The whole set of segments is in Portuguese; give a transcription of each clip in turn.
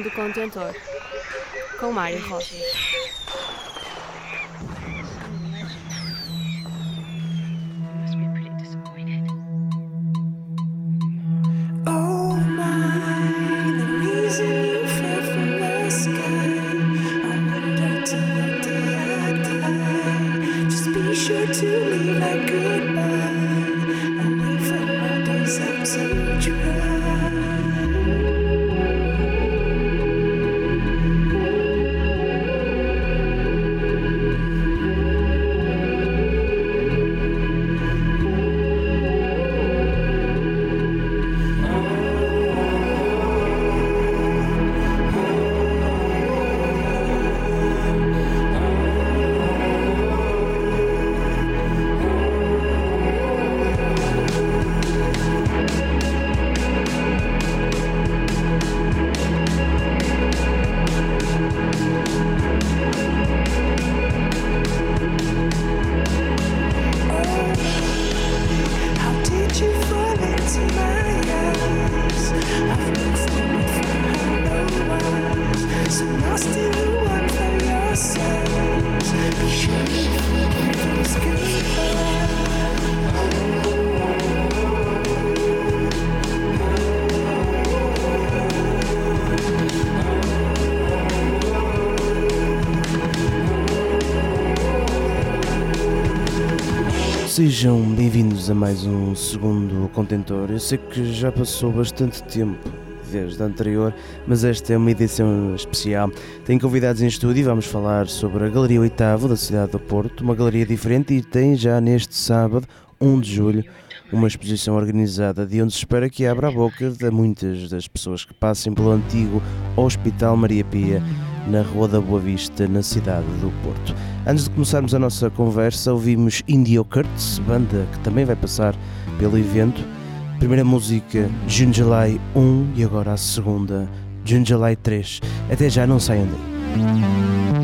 segundo contentor, com Mário Rocha. Sejam bem-vindos a mais um segundo contentor. Eu sei que já passou bastante tempo desde a anterior, mas esta é uma edição especial. Tenho convidados em estúdio e vamos falar sobre a Galeria Oitavo da cidade do Porto, uma galeria diferente e tem já neste sábado, 1 de julho, uma exposição organizada de onde se espera que abra a boca de muitas das pessoas que passem pelo antigo Hospital Maria Pia na Rua da Boa Vista, na cidade do Porto. Antes de começarmos a nossa conversa, ouvimos Indio Curtis, banda que também vai passar pelo evento. Primeira música, Junjalai 1 e agora a segunda, Junjalai 3. Até já, não saiam daí.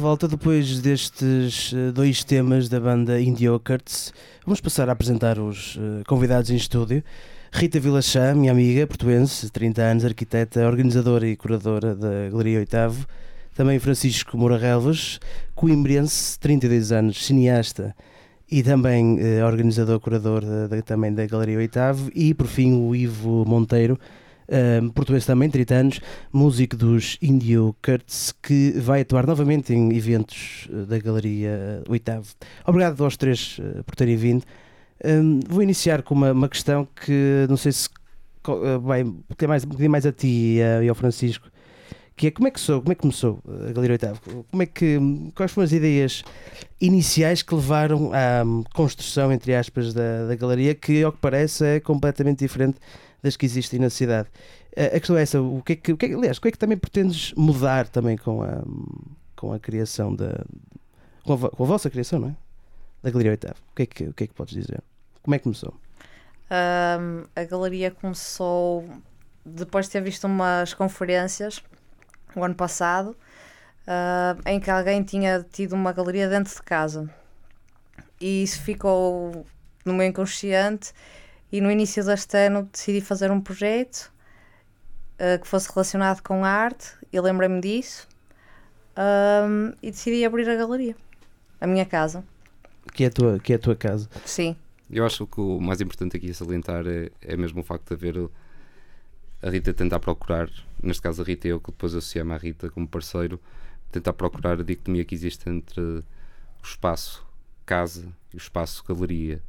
Volta, depois destes eh, dois temas da banda Indiocards, vamos passar a apresentar os eh, convidados em estúdio. Rita Vilachá, minha amiga, portuense, 30 anos, arquiteta, organizadora e curadora da Galeria Oitavo. Também Francisco Moura Relvas, coimbrense, 32 anos, cineasta e também eh, organizador, curador da- também da Galeria Oitavo. E por fim o Ivo Monteiro, eh, português também, 30 anos, músico dos Indio Curts, que vai atuar novamente em eventos eh, da Galeria Oitavo. Obrigado aos três eh, por terem vindo. Hum, vou iniciar com uma, uma questão que não sei se eh, vai pedir mais, pedir mais a ti e, e ao Francisco, que é como é que sou, como é que começou a Galeria Oitavo? Como é que, quais foram as ideias iniciais que levaram à hum, construção, entre aspas, da, da galeria, que ao que parece é completamente diferente das que existem na cidade. A questão é essa, o que é que, o que é aliás, o que é que também pretendes mudar também com a, com a criação da. Com a, com a vossa criação, não é? Da Galeria Oitavo. O que, é que, o que é que podes dizer? Como é que começou? Ahm, a galeria começou depois de ter visto umas conferências o ano passado ah, em que alguém tinha tido uma galeria dentro de casa e isso ficou no meu inconsciente e no início deste ano decidi fazer um projeto ah, que fosse relacionado com a arte e lembrei-me disso ahm, e decidi abrir a galeria a minha casa Que é a tua, que é a tua casa. sim Eu acho que o mais importante aqui a salientar é, é mesmo o facto de haver a Rita tentar procurar, neste caso a Rita e eu, que depois associei-me à Rita como parceiro, tentar procurar a dicotomia que existe entre o espaço casa e o espaço galeria.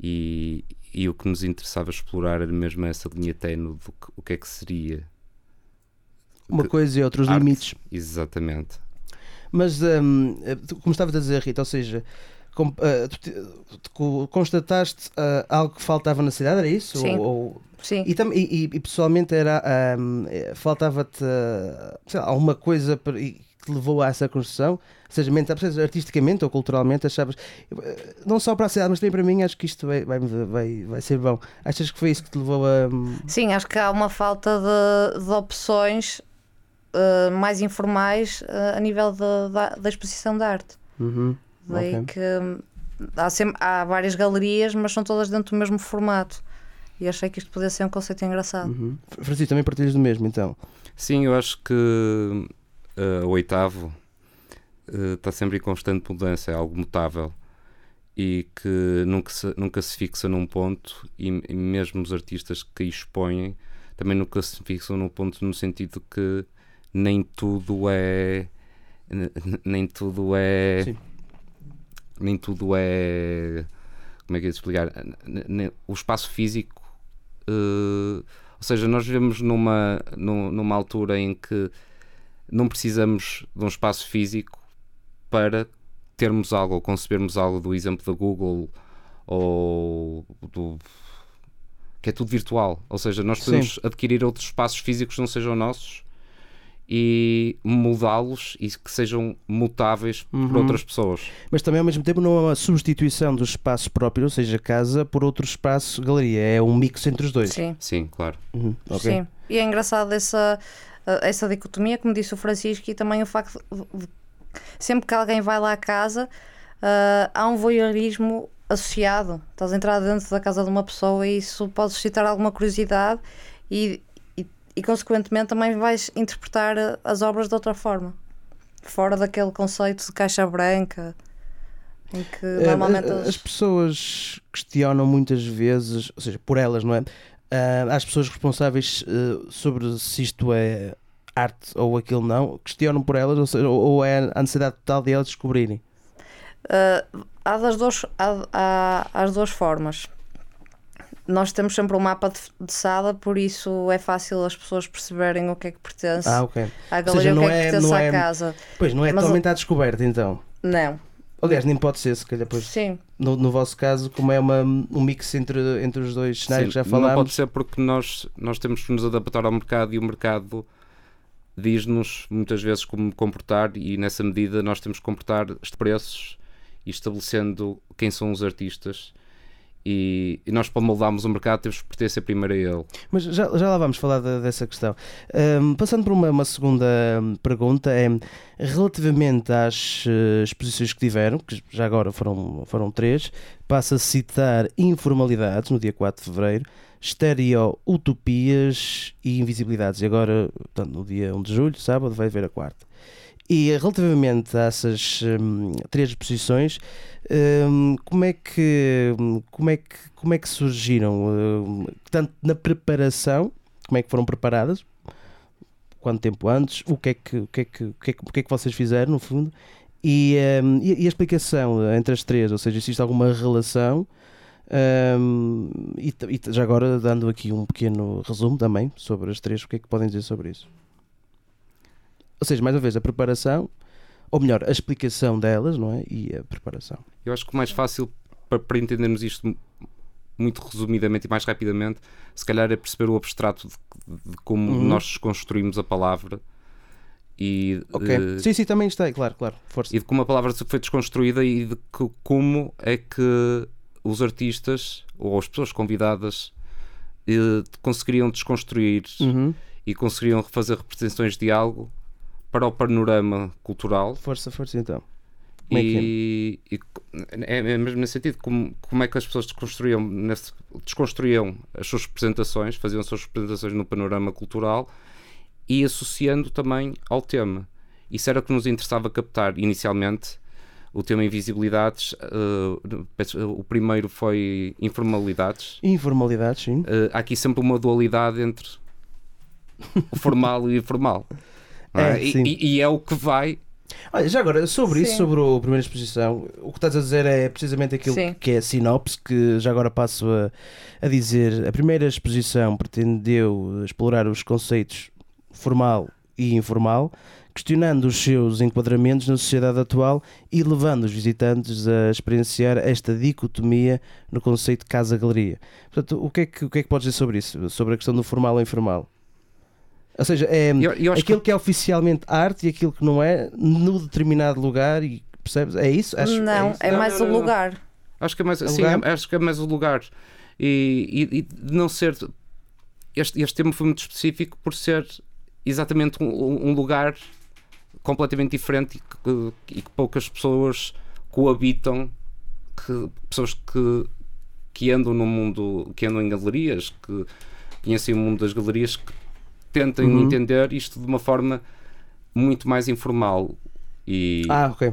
E, e o que nos interessava explorar era mesmo essa linha ténue do que, o que é que seria. Uma Que- coisa e outra, os arte. limites. Exatamente. Mas, hum, tu- como estavas a dizer, Rita, ou seja, com- ah, tu, tu co- constataste ah, algo que faltava na cidade, era isso? Sim. Ou- ou- sim e, tam- e- e- pessoalmente era eh, faltava-te alguma coisa para- e te levou a essa construção? Ou seja, mental, seja, artisticamente ou culturalmente, achavas, eh, não só para a cidade, mas também para mim, acho que isto vai, vai, vai, vai ser bom. Achas que foi isso que te levou a. hum, Sim, acho que há uma falta de, de opções eh, mais informais eh, a nível de- da, da exposição de arte. uhum, Daí ok. que hum, há, sempre, há várias galerias, mas são todas dentro do mesmo formato. E achei que isto podia ser um conceito engraçado. Uhum. Francisco, também partilhas do mesmo, então. Sim, eu acho que eh, o oitavo eh, está sempre em constante mudança, é algo mutável e que nunca se, nunca se fixa num ponto e, e mesmo os artistas que expõem também nunca se fixam num ponto no sentido que nem tudo é nem tudo é Sim. nem tudo é como é que é de explicar o espaço físico eh, ou seja, nós vivemos numa, nu- numa altura em que não precisamos de um espaço físico para termos algo ou concebermos algo do exemplo da Google ou do que é tudo virtual. Ou seja, nós podemos adquirir outros espaços físicos que não sejam nossos e mudá-los e que sejam mutáveis por Uhum. outras pessoas. Mas também ao mesmo tempo não é uma substituição do espaço próprio, ou seja, casa, por outro espaço, galeria. É um mix entre os dois. Sim, Sim, claro. Uhum, ok. sim. E é engraçado essa, essa dicotomia, como disse o Francisco, e também o facto de, sempre que alguém vai lá à casa, ah, há um voyeurismo associado. Estás a entrar dentro da casa de uma pessoa e isso pode suscitar alguma curiosidade e, e, e consequentemente também vais interpretar eh, as obras de outra forma. Fora daquele conceito de caixa branca em que Eh, normalmente As eles- pessoas questionam muitas vezes, ou seja, por elas, não é? Ah, As pessoas responsáveis eh, sobre se isto é arte ou aquilo não, questionam por elas, ou, seja, ou- é a necessidade total de elas descobrirem. Uh, há, das duas, há, há, há as duas formas. Nós temos sempre um mapa de, de sala, por isso é fácil as pessoas perceberem o que é que pertence Ah, ok. à seja, galeria, o que não é que é- pertence à é- casa. Pois, não é Mas totalmente à descoberta, então. Não, Aliás, nem pode ser, se calhar, pois, sim, no, no vosso caso, como é uma, um mix entre, entre os dois cenários Sim, que já Não pode falámos. ser porque nós, nós temos que nos adaptar ao mercado e o mercado diz-nos muitas vezes como comportar e nessa medida nós temos que comportar os preços e estabelecendo quem são os artistas e, e nós para moldarmos o mercado temos que pertencer primeiro a ele. Mas já, já lá vamos falar da- dessa questão. Ahm, passando por uma, uma segunda hum, pergunta, é relativamente às eh, exposições que tiveram, que já agora foram, foram três, passa a citar Informalidades, no dia 4 de fevereiro, Stereo Utopias e Invisibilidades. E agora, portanto, no dia 1 de julho, sábado, vai ver a quarta. E relativamente a essas hum, três exposições, como é que como é que como é que surgiram tanto na preparação, como é que foram preparadas? Quanto tempo antes? O que é que o que é que o que é que, o que, é que vocês fizeram no fundo? E, e, e a explicação entre as três, ou seja, existe alguma relação? E, e já agora dando aqui um pequeno resumo também sobre as três, o que é que podem dizer sobre isso? Ou seja, mais uma vez, a preparação, ou melhor, a explicação delas, não é? E a preparação. Eu acho que o mais fácil para, para entendermos isto mu- muito resumidamente e mais rapidamente, se calhar é perceber o abstrato de, de como Uhum. nós construímos a palavra e, Ok. sim, sim, também está, claro, claro. Força. e de como a palavra foi desconstruída e de que- como é que os artistas ou as pessoas convidadas eh, conseguiriam desconstruir Uhum. e conseguiriam fazer representações de algo para o panorama cultural Força, força então. Como é que é? e, e é, é mesmo nesse sentido como, como é que as pessoas desconstruíam, nesse, desconstruíam as suas representações, faziam as suas representações no panorama cultural e associando também ao tema. Isso era o que nos interessava captar inicialmente. O tema invisibilidades, peço- o primeiro foi informalidades. Informalidade, sim. Eh, há aqui sempre uma dualidade entre o formal e o informal. É, E- sim. e, e é o que vai Olha, já agora, sobre isso, Sim. sobre a primeira exposição, o que estás a dizer é precisamente aquilo Sim. que é a sinopse, que já agora passo a, a dizer. A primeira exposição pretendeu explorar os conceitos formal e informal, questionando os seus enquadramentos na sociedade atual e levando os visitantes a experienciar esta dicotomia no conceito de casa-galeria. Portanto, o que, é que, o que é que podes dizer sobre isso? Sobre a questão do formal ou informal? Ou seja, é Eu- eu aquilo que... é oficialmente arte e aquilo que não é, no determinado lugar, e percebes? É isso? Acho, não, isso? é, Não, mais não, o não. lugar. Acho que é mais, É sim, lugar? é- acho que é mais o lugar. E, e- e de não ser. Este, este tema foi muito específico por ser exatamente um, um lugar completamente diferente e que, e que poucas pessoas coabitam, que, pessoas que, que andam no mundo, que andam em galerias, que conhecem o mundo das galerias, que tentem Uhum. entender isto de uma forma muito mais informal e Ah, ok.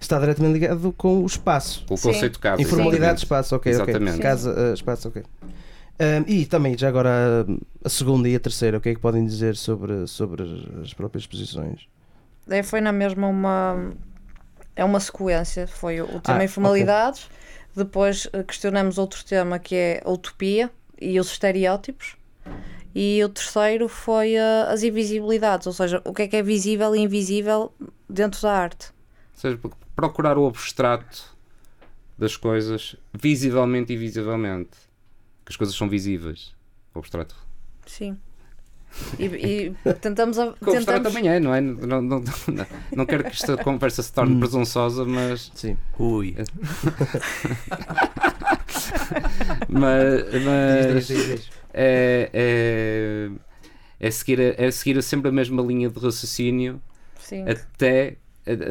Está diretamente ligado com o espaço. com o Sim. conceito de casa. Informalidade, exatamente. espaço, ok. ok. Exatamente. Casa, eh, espaço, ok. E também, já agora, a segunda e a terceira, o que é que podem dizer sobre, sobre as próprias exposições? É, foi na mesma uma. É uma sequência. Foi o tema Ah, informalidades. Depois eh, questionamos outro tema que é a utopia e os estereótipos. E o terceiro foi eh, as invisibilidades, ou seja, o que é que é visível e invisível dentro da arte. Ou seja, procurar o abstrato das coisas visivelmente e invisivelmente. Que as coisas são visíveis. O abstrato. Sim. E, e tentamos. A, Que o abstrato tentamos também é, não é? Não, não, não, não quero que esta conversa se torne Hum. presunçosa, mas. Sim. Ui. Mas. mas Diz, diz, diz. É, é, é, seguir, a- é seguir sempre a mesma linha de raciocínio sim. até.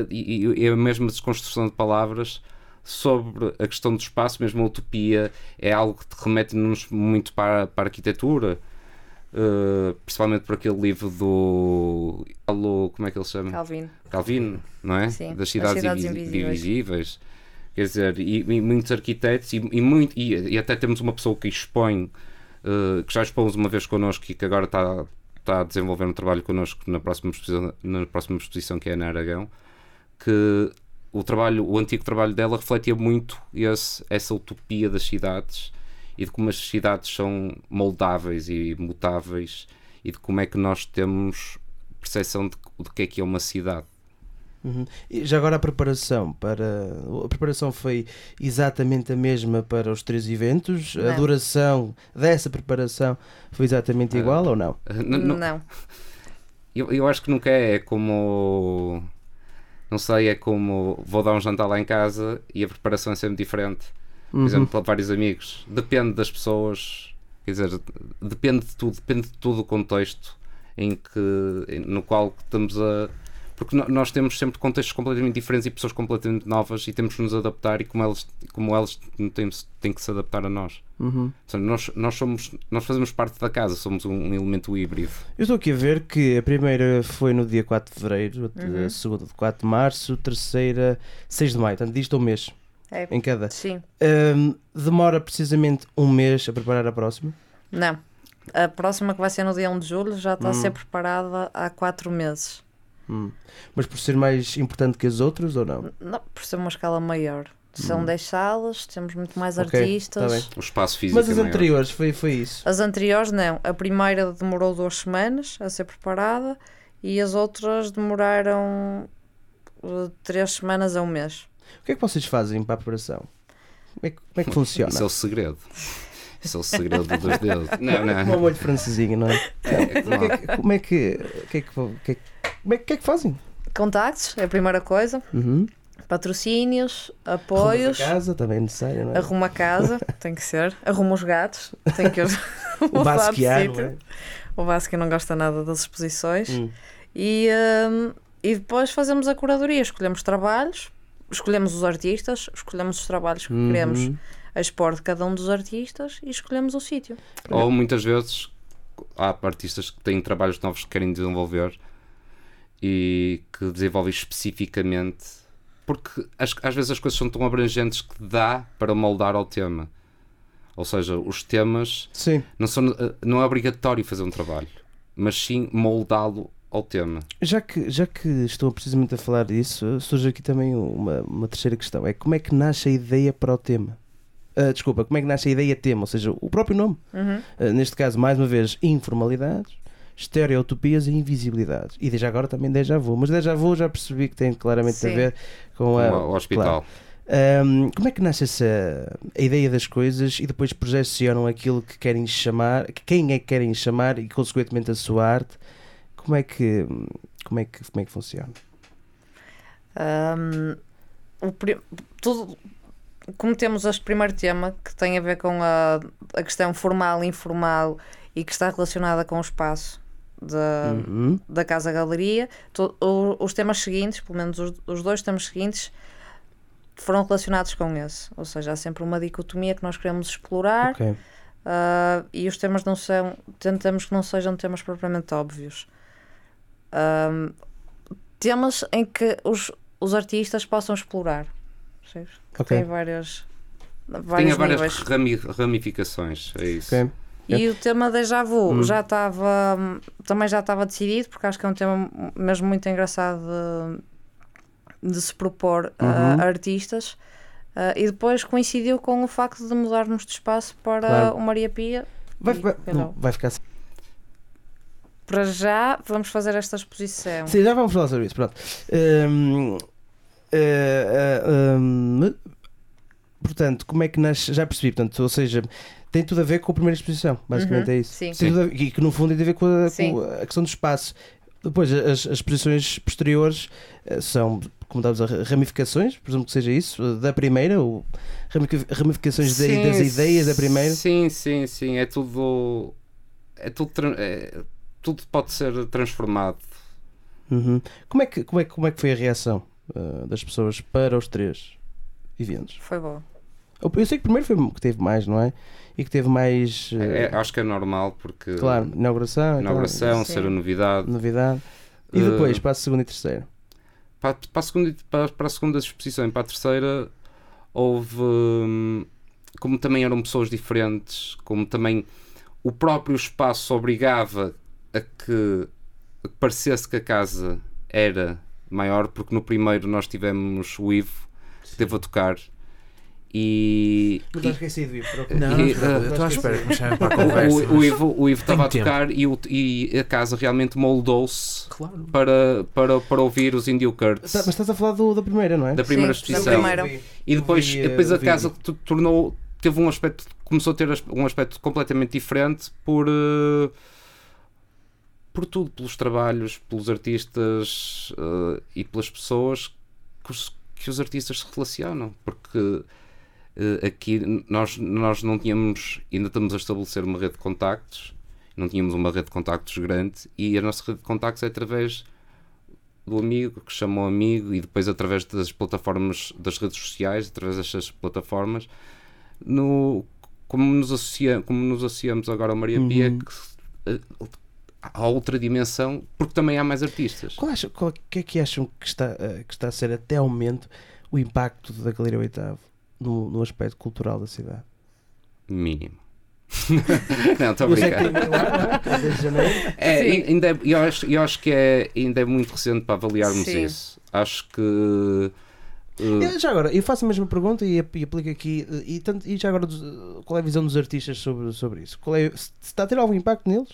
E, e a mesma desconstrução de palavras sobre a questão do espaço, mesmo a utopia, é algo que te remete-nos muito para, para a arquitetura. Uh, principalmente por aquele livro do. Como é que ele chama? Calvin. Calvino, não é? Sim, das As cidades, Cidades invi- Invisíveis. invisíveis. Quer dizer, e, e muitos arquitetos, e, e muito, e, e até temos uma pessoa que expõe, eh, que já expôs uma vez connosco e que agora está, está a desenvolver um trabalho connosco na próxima exposição, na próxima exposição que é na Aragão, que o trabalho, o antigo trabalho dela refletia muito esse, essa utopia das cidades e de como as cidades são moldáveis e mutáveis e de como é que nós temos percepção de, de que é que é uma cidade. Uhum. E já agora a preparação para a preparação foi exatamente a mesma para os três eventos? A Não. duração dessa preparação foi exatamente Ah, igual ou não? Uh, n- n- Não. Eu, eu acho que nunca é, é como. Não sei, é como vou dar um jantar lá em casa e a preparação é sempre diferente. Por Uhum. exemplo, para vários amigos. Depende das pessoas, quer dizer, depende de tudo, depende de todo o contexto em que, no qual estamos a. Porque nós temos sempre contextos completamente diferentes e pessoas completamente novas e temos que nos adaptar e como elas, como elas têm, têm que se adaptar a nós. Uhum. Nós, nós, somos, nós fazemos parte da casa, somos um, um elemento híbrido. Eu estou aqui a ver que a primeira foi no dia 4 de fevereiro, Uhum. a segunda de 4 de março, a terceira 6 de maio, portanto disto um mês É, em cada. sim. Hum, demora precisamente um mês a preparar a próxima? Não. A próxima que vai ser no dia 1 de julho já está a Hum. ser preparada há 4 meses. Hum. Mas por ser mais importante que as outras ou não? Não, por ser uma escala maior. São 10 salas, temos muito mais Hum. Ok, artistas. tá. O espaço físico Mas é as maior. anteriores foi, foi isso. As anteriores não. A primeira demorou duas semanas a ser preparada e as outras demoraram uh, três semanas a um mês. O que é que vocês fazem para a preparação? Como é que, como é que funciona? Isso é o segredo. Isso é o segredo dos dedos. Não, Como um não. molho não é? É, Como é que, como é que, que é que, o que é que- como é que, o que é que fazem? Contactos é a primeira coisa. Uhum. Patrocínios, apoios. a casa também é necessário, não é? Arruma a casa, tem que ser. Arruma os gatos, tem que O basquear, não sítio. é? O Vasco não gosta nada das exposições. Hum. E, hum, e depois fazemos a curadoria, escolhemos trabalhos, escolhemos os artistas, escolhemos os trabalhos que Uhum. queremos expor de cada um dos artistas e escolhemos o sítio. Ou muitas vezes há artistas que têm trabalhos novos que querem desenvolver e que desenvolvem especificamente porque as- às vezes as coisas são tão abrangentes que dá para moldar ao tema. Ou seja, os temas Sim. não, são, eh, não é obrigatório fazer um trabalho, mas sim moldá-lo ao tema. Já que, já que estou precisamente a falar disso, surge aqui também uma, uma terceira questão. É como é que nasce a ideia para o tema? Ah, desculpa, como é que nasce a ideia tema? Ou seja, o próprio nome. Uhum. Ah, neste caso, mais uma vez, informalidades, estereotopias e invisibilidades. E desde agora também déjà vu. Mas déjà vu já percebi que tem claramente a Sim. ver com a, ao hospital. Ahm, como é que nasce essa a ideia das coisas e depois projecionam aquilo que querem chamar, que quem é que querem chamar e consequentemente a sua arte? Como é que como é que como é que funciona? Hum, o tudo, como temos este primeiro tema que tem a ver com a, a questão formal e informal e que está relacionada com o espaço da, Uhum. da Casa Galeria, to- o- os temas seguintes, pelo menos os, os dois temas seguintes, foram relacionados com esse. Ou seja, há sempre uma dicotomia que nós queremos explorar Ok. ah, e os temas não são. Tentamos que não sejam temas propriamente óbvios. Ahm, temas em que os, os artistas possam explorar. percebes? Que Ok. Tem várias. Vários várias níveis. ramificações, é isso. ok. E o tema déjà vu Hum. já estava também já estava decidido porque acho que é um tema mesmo muito engraçado de, de se propor a- Uhum. a artistas Ah, e depois coincidiu com o facto de mudarmos de espaço para Claro. o Maria Pia Vai, E vai, não, vai ficar assim. para já vamos fazer esta exposição Sim, já vamos falar sobre isso. Pronto. Hum, eh, eh, hum, portanto, como é que nasce? Já percebi, portanto, ou seja, tem tudo a ver com a primeira exposição, basicamente Uhum, é isso. sim. A ver- e que no fundo tem a ver com a, Sim. com a questão do espaço. Depois, as, as exposições posteriores eh, são, como estávamos a ramificações, presumo que seja isso, eh, da primeira, ou ramifica- ramificações Sim, das ideias da primeira. Sim, sim, sim. É tudo. É tudo. é- tudo pode ser transformado. Uhum. Como, é que, como, é, como é que foi a reação eh, das pessoas para os três? eventos. Foi boa. Eu eu sei que primeiro foi que teve mais, não é? E que teve mais. eh, É, acho que é normal porque claro, inauguração, inauguração, Sim. ser a novidade. novidade. E Eh, depois para a segunda e terceira. Para, para a segunda, para, para a segunda exposição e para a terceira houve hum, como também eram pessoas diferentes, como também o próprio espaço obrigava a que, a que parecesse que a casa era maior, porque no primeiro nós tivemos o Ivo que teve a tocar e, Não estás esquecido, Ivo, Não, E, eh, estou à espera que me chamem para a o, conversa. o, o Ivo, o Ivo estava a tocar e, o- e a casa realmente moldou-se Claro. para, para, para ouvir os Indio Curtis Tá, mas estás a falar do- da primeira, não é? da primeira Sim, da exposição. primeira. E depois, Vi, eh, depois a casa tornou, teve um aspecto, começou a ter um aspecto completamente diferente por, eh, por tudo, pelos trabalhos, pelos artistas eh, e pelas pessoas que os, que os artistas se relacionam. Porque eh, aqui nós, nós não tínhamos, ainda estamos a estabelecer uma rede de contactos, não tínhamos uma rede de contactos grande e a nossa rede de contactos é através do amigo que chamou amigo e depois através das plataformas das redes sociais, através destas plataformas, no, como, nos associa, como nos associamos agora ao Maria Pia, Uhum. que eh, há outra dimensão, porque também há mais artistas. Qual acham, qual, que é que acham que está, eh, que está a ser até ao momento o impacto da Galeria Oitavo no, no aspecto cultural da cidade? Mínimo. não, estou a brincar. é? Janeiro. É, ainda é- eu, acho, eu acho que é, ainda é muito recente para avaliarmos Sim. isso. Acho que. Eh, Já agora, eu faço a mesma pergunta e, e aplico aqui. eh, E, tanto, e já agora, eh, qual é a visão dos artistas sobre, sobre isso? Qual é, se está a ter algum impacto neles?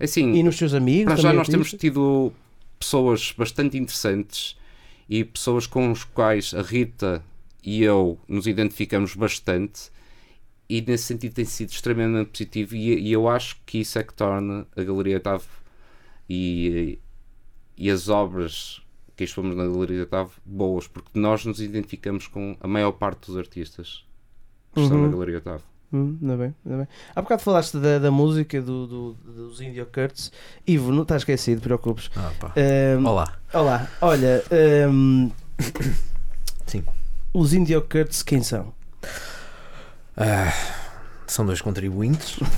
assim, E nos seus amigos? Para já nós temos tido pessoas bastante interessantes e pessoas com as quais a Rita e eu nos identificamos bastante e nesse sentido tem sido extremamente positivo e, e eu acho que isso é que torna a Galeria Otávio e, e as obras que expomos na Galeria Otávio boas, porque nós nos identificamos com a maior parte dos artistas que estão Uhum. na Galeria Otávio. Hum, ainda bem, ainda bem. Há bocado falaste da, da música do, do- dos Indio Curtis. Ivo, não estás esquecido, preocupes. Ah. Ehm, Olá. Olá, olha. ehm, Sim. Os Indio Curtis quem são? Ah, são dois contribuintes.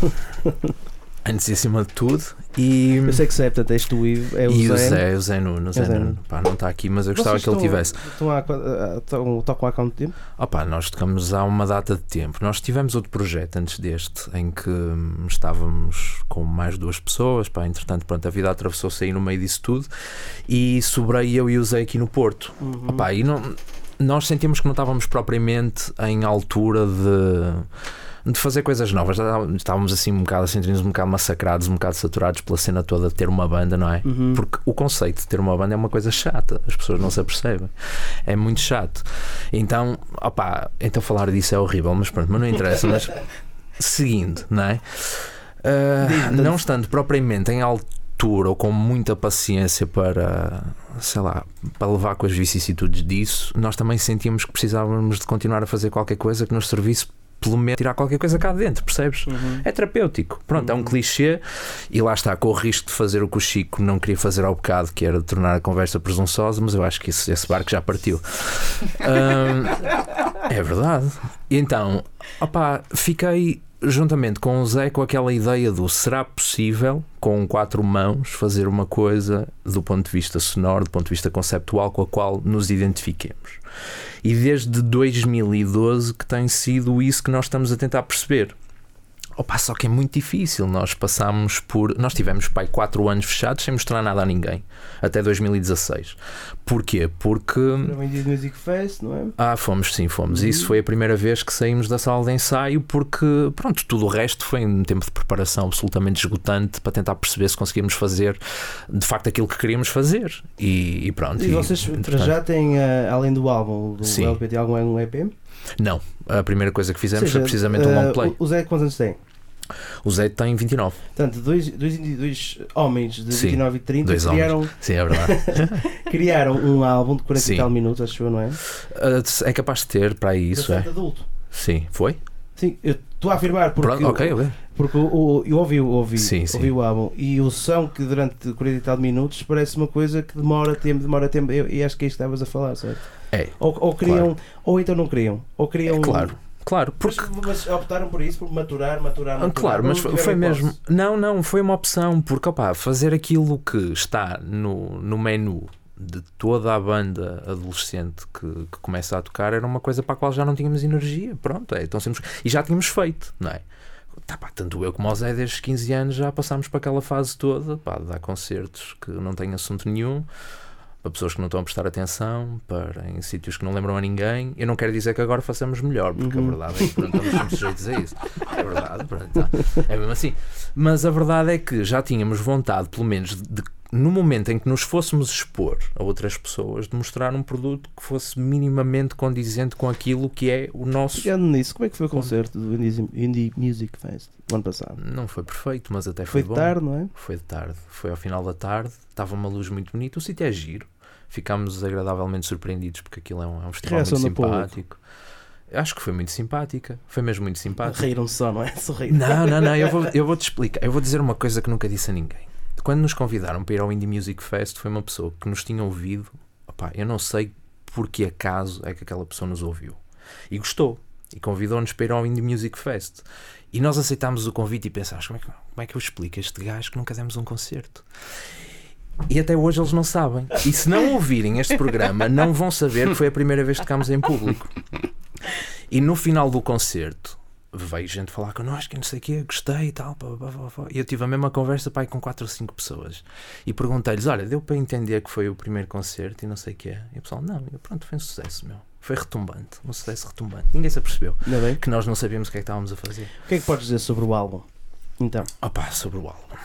Antes e acima de tudo. E, Eu sei que sei, portanto, és tu, Ivo, é o e Zé. o Zé, o Zé Nuno. O Zé É o Zé Nuno. Nuno. Pá, não está aqui, mas eu gostava Vocês que ele tivesse. Estão estão- tocam há quanto tempo? Opa, nós tocamos há uma data de tempo. Nós tivemos outro projeto antes deste, em que hum, estávamos com mais duas pessoas. Pá, entretanto, pronto, a vida atravessou-se aí no meio disso tudo. E sobrei eu e o Zé aqui no Porto. Uhum. Opa, e não, nós sentimos que não estávamos propriamente em altura de, de fazer coisas novas. Estávamos assim um bocado, sentimos um bocado massacrados, um bocado saturados pela cena toda de ter uma banda, não é? Uhum. Porque o conceito de ter uma banda é uma coisa chata, as pessoas não se apercebem. É muito chato. Então, opá, então falar disso é horrível, mas pronto, mas não interessa. Mas seguindo, não é? Diz-me, não estando propriamente em altura ou com muita paciência para, sei lá, para levar com as vicissitudes disso, nós também sentíamos que precisávamos de continuar a fazer qualquer coisa que nos servisse pelo menos tirar qualquer coisa cá dentro, percebes? Uhum. É terapêutico. Pronto, é um clichê e lá está, com o risco de fazer o que o Chico não queria fazer ao bocado, que era de tornar a conversa presunçosa, mas eu acho que esse, esse barco já partiu. É verdade. Então, opá, fiquei juntamente com o Zé com aquela ideia do será possível, com quatro mãos, fazer uma coisa do ponto de vista sonoro, do ponto de vista conceptual, com a qual nos identifiquemos. E desde 2012 que tem sido isso que nós estamos a tentar perceber. Opa, só que é muito difícil. Nós passamos por. Nós tivemos pai 4 anos fechados sem mostrar nada a ninguém. Até 2016. Porquê? Porque. Indie Music Fest, não é? Ah, fomos sim, fomos. Isso foi a primeira vez que saímos da sala de ensaio porque, pronto, tudo o resto foi um tempo de preparação absolutamente esgotante para tentar perceber se conseguíamos fazer de facto aquilo que queríamos fazer. E, e pronto. E vocês para já têm, ah, além do álbum, do Sim. LP, tem algum um EP? Não, a primeira coisa que fizemos seja, foi precisamente um ah, long play. O Zé quantos anos tem? O Zé tem 29. Portanto, dois, dois, dois homens de Sim, 29 e 30 dois criaram, Sim, é verdade. criaram um álbum de 40 Sim. e tal minutos, acho eu, não é? Ah, é capaz de ter para isso, é? Adulto. Sim, foi? Sim, eu Estou a afirmar porque, Pronto, ok, ok. porque o- eu ouvi, ouvi, Sim, sim. ouvi o álbum e o som que durante 40 e tal minutos parece uma coisa que demora tempo, demora tempo. Eu- E acho que é isto que estavas a falar, certo? É, Ou, ou queriam, ou então não queriam. Ou queriam. claro, claro. Mas, Porque mas optaram por isso, por maturar, maturar, Ah, maturar. Claro, mas foi, foi mesmo. Não, não, foi uma opção, porque opá, fazer aquilo que está no, no menu de toda a banda adolescente que, que começa a tocar era uma coisa para a qual já não tínhamos energia. Pronto, é tão simples. E já tínhamos feito, não é? Tá, pá, tanto eu como o Zé, desde os 15 anos, já passámos para aquela fase toda, pá, de dar concertos que não têm assunto nenhum, para pessoas que não estão a prestar atenção, para em sítios que não lembram a ninguém. Eu não quero dizer que agora façamos melhor, porque Uhum. a verdade é que pronto, estamos sempre sujeitos a isso. É verdade, pronto, tá. é mesmo assim. Mas a verdade é que já tínhamos vontade, pelo menos, de, no momento em que nos fôssemos expor a outras pessoas, de mostrar um produto que fosse minimamente condizente com aquilo que é o nosso. Pegando nisso, como é que foi o concerto do Indie, Music Fest do ano passado? Não foi perfeito, mas até Foi foi, de bom. tarde, não é? Foi de tarde, foi ao final da tarde, estava uma luz muito bonita, o sítio é giro, ficámos agradavelmente surpreendidos porque aquilo é um, é um festival Reação muito simpático. Acho que foi muito simpática, foi mesmo muito simpática. Riram só, não é? Sorriram. Não, não, não, eu vou, eu vou te explicar, eu vou dizer uma coisa que nunca disse a ninguém. Quando nos convidaram para ir ao Indie Music Fest, foi uma pessoa que nos tinha ouvido, eu não sei por que acaso é que aquela pessoa nos ouviu. E gostou. E convidou-nos para ir ao Indie Music Fest. E nós aceitámos o convite e pensámos, como é, que, como é que eu explico a este gajo que nunca demos um concerto? E até hoje eles não sabem. E se não ouvirem este programa, não vão saber que foi a primeira vez que tocámos em público. E no final do concerto, veio gente falar connosco, não sei o quê, gostei e tal. pá, pá, pá, pá. E eu tive a mesma conversa pai, com 4 ou 5 pessoas. E perguntei-lhes: olha, deu para entender que foi o primeiro concerto e não sei o quê. E o pessoal: não, eu, pronto, foi um sucesso, meu. Foi retumbante, um sucesso retumbante. Ninguém se apercebeu bem. que nós não sabíamos o que é que estávamos a fazer. O que é que podes dizer sobre o álbum? Então, Opa, sobre o álbum.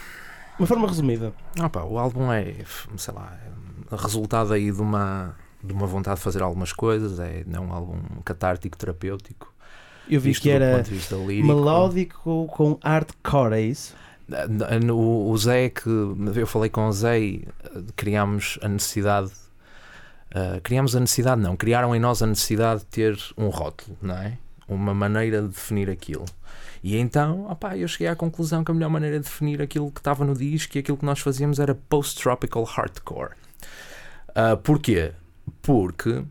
uma forma resumida. Opa, o álbum é, sei lá, é resultado aí de uma, de uma vontade de fazer algumas coisas. É, é um álbum catártico, terapêutico. Eu vi Visto que era melódico com hardcore, é isso? O, o Zé, que eu falei com o Zé, eh, criámos a necessidade. eh, criámos a necessidade, não, criaram em nós a necessidade de ter um rótulo, não é? Uma maneira de definir aquilo. E então, opá, eu cheguei à conclusão que a melhor maneira de definir aquilo que estava no disco e aquilo que nós fazíamos era post-tropical hardcore. Ah, porquê? Porque